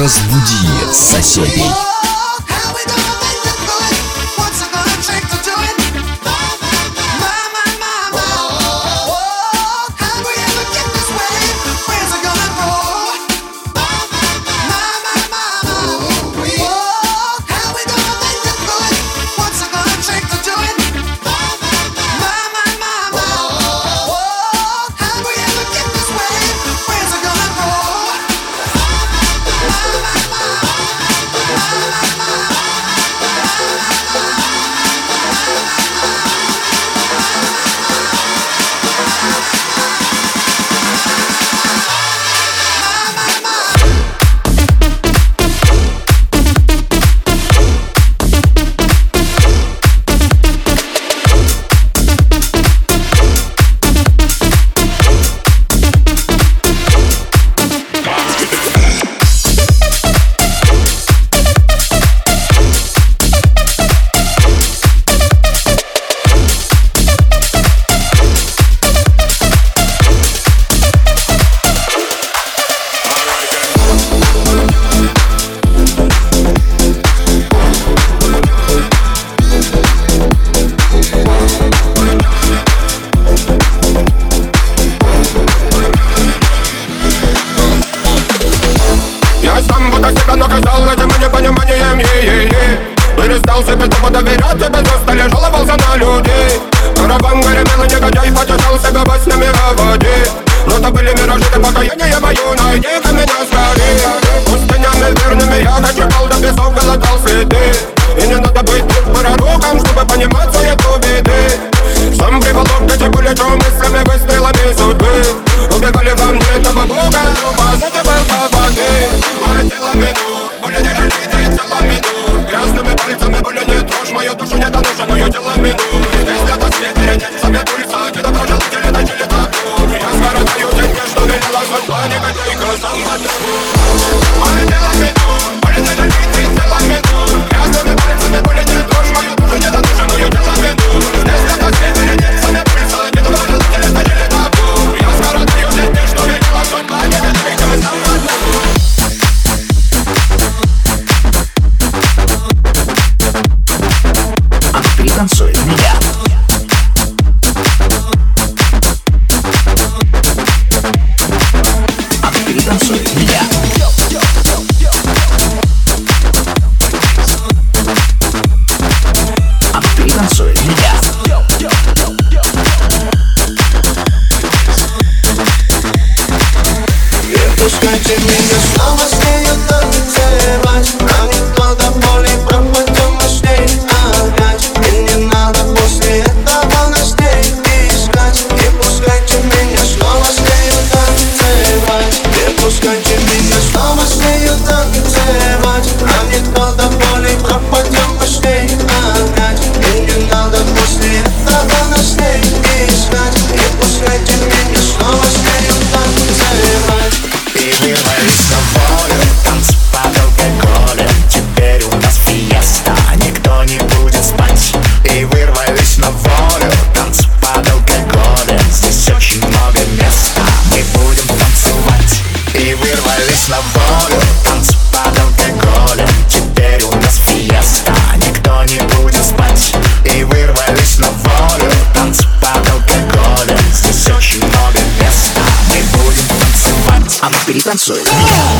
разбуди соседей. боялся, ты тупо доверять тебе просто лежал и на людей Караван горебел, негодяй потешался гвоздями в воде. Но то были миражи, ты покаяние мое найди-ка меня скорее. Пустынями верными я дочекал, до песов голодал следы. И не надо быть тут пророком, чтобы понимать суету беды. Сам приволок эти пули, мыслями, выстрелами судьбы. Убегали Espírito Santo.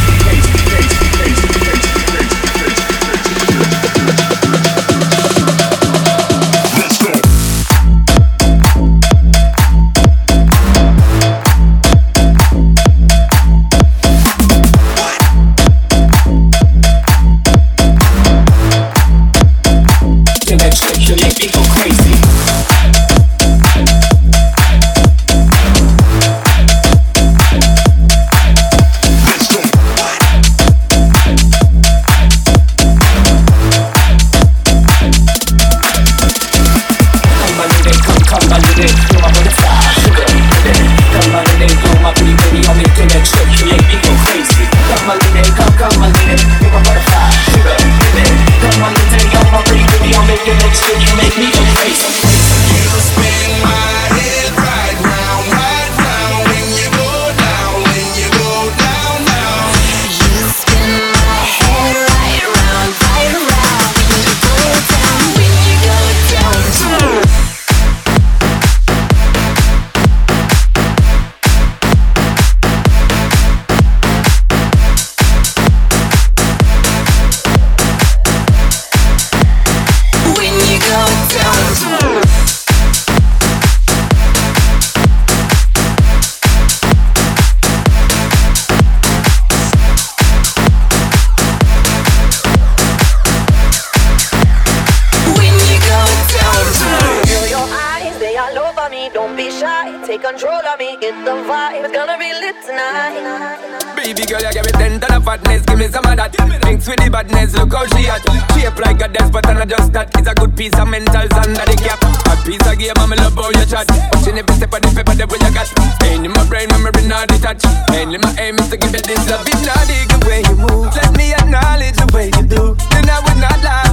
fatness, give me some of that. Mix with the badness, look how she at. Shape like a death, but I'm not just that. It's a good piece of mentals under the cap. A piece of game, I'm love how you chat. Watching every step of the paper, the way you got. Ain't in my brain, memory not detached. In my aim is to give you this love. It's not the way you move. Let me acknowledge the way you do. Then I would not lie,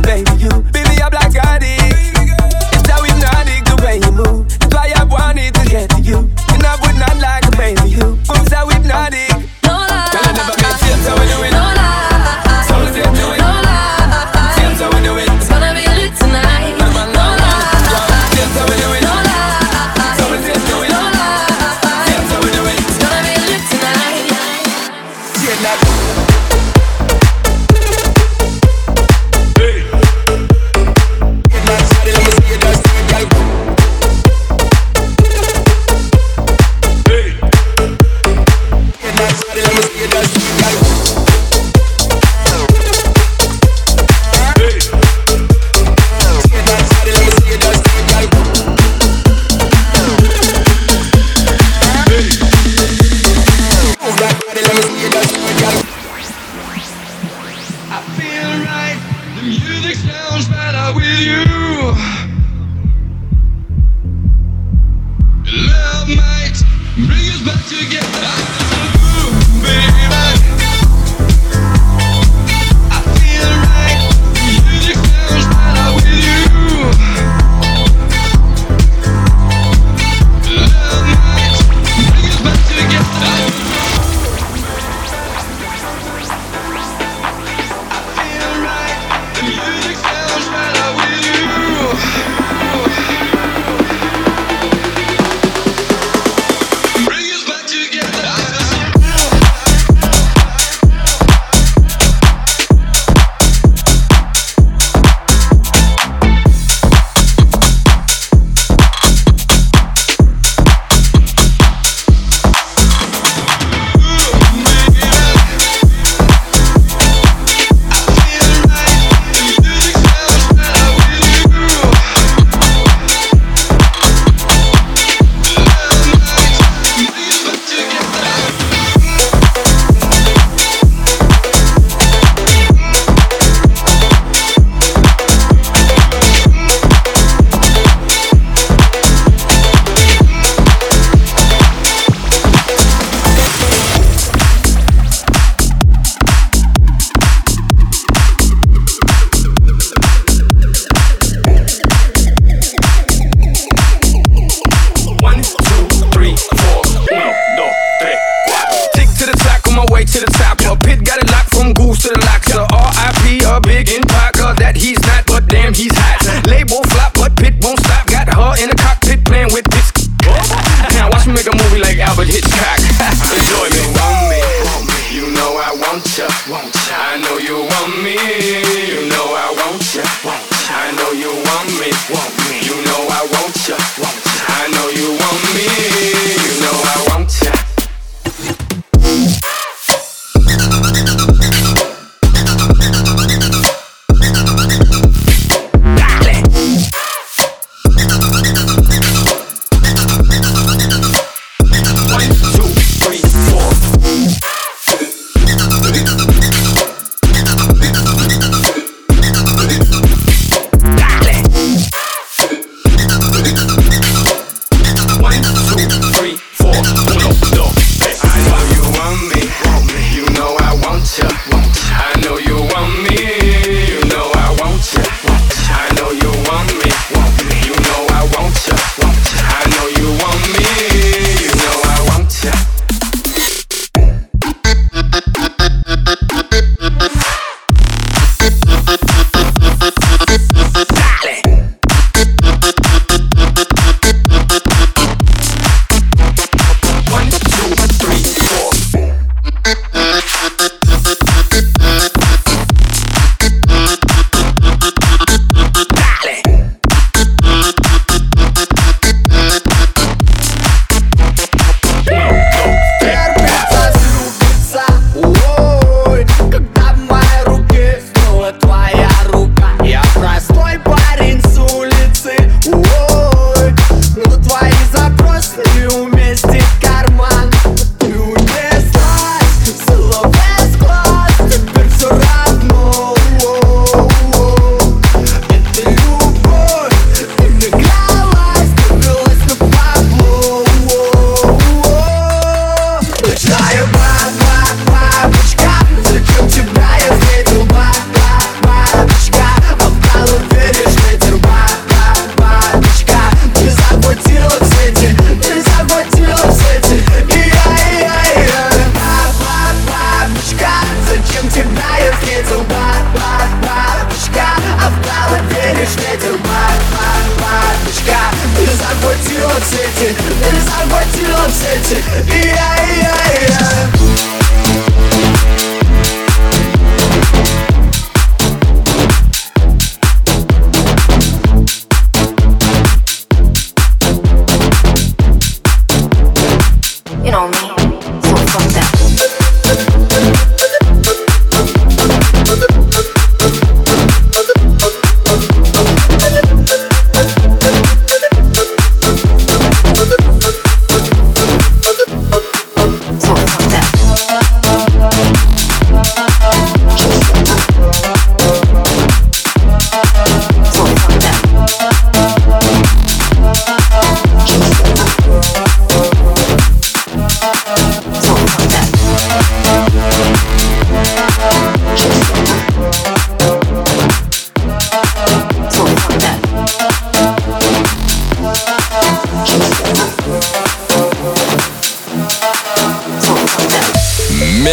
Music sounds better with you. I know you want me, you know I want you. I know you want me, you know I want you. I know you want me, you know I want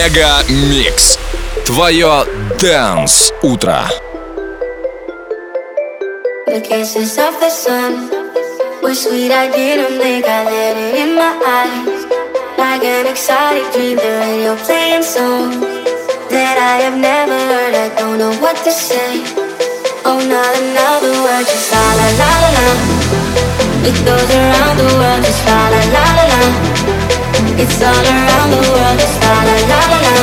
Мега Микс. Твое Дэнс Утро. The kisses of the sun were sweet. I didn't think I let it in my eyes. Like an exotic dream, the radio playing songs that I have never heard. I don't know what to say. Oh, not another word, just la la la la la. It goes around the world, just la la la la la. It's all around the world, it's la la la la la.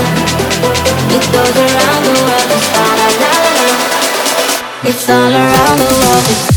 It goes around the world, it's la la la la la. It's all around the world.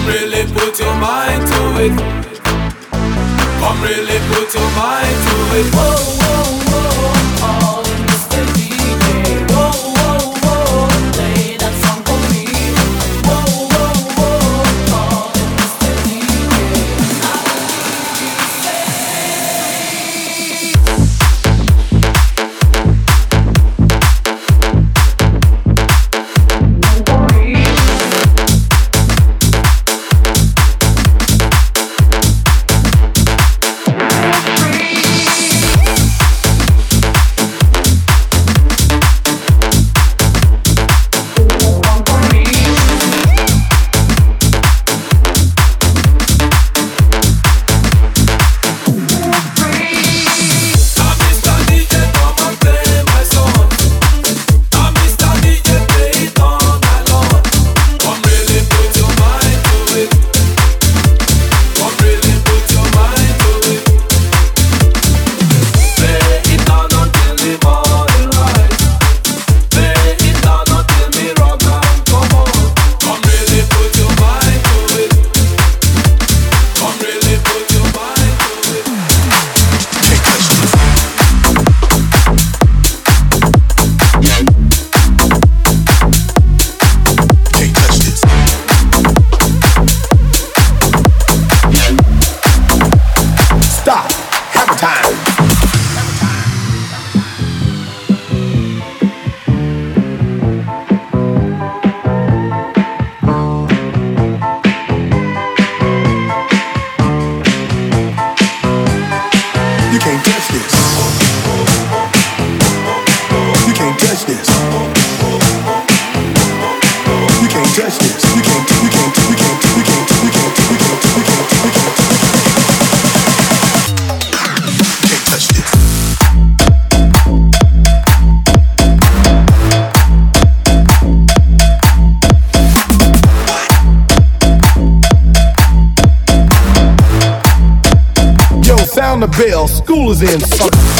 Come really put your mind to it. Come really put your mind to it. Whoa, whoa, whoa. the bell, school is in, sucker.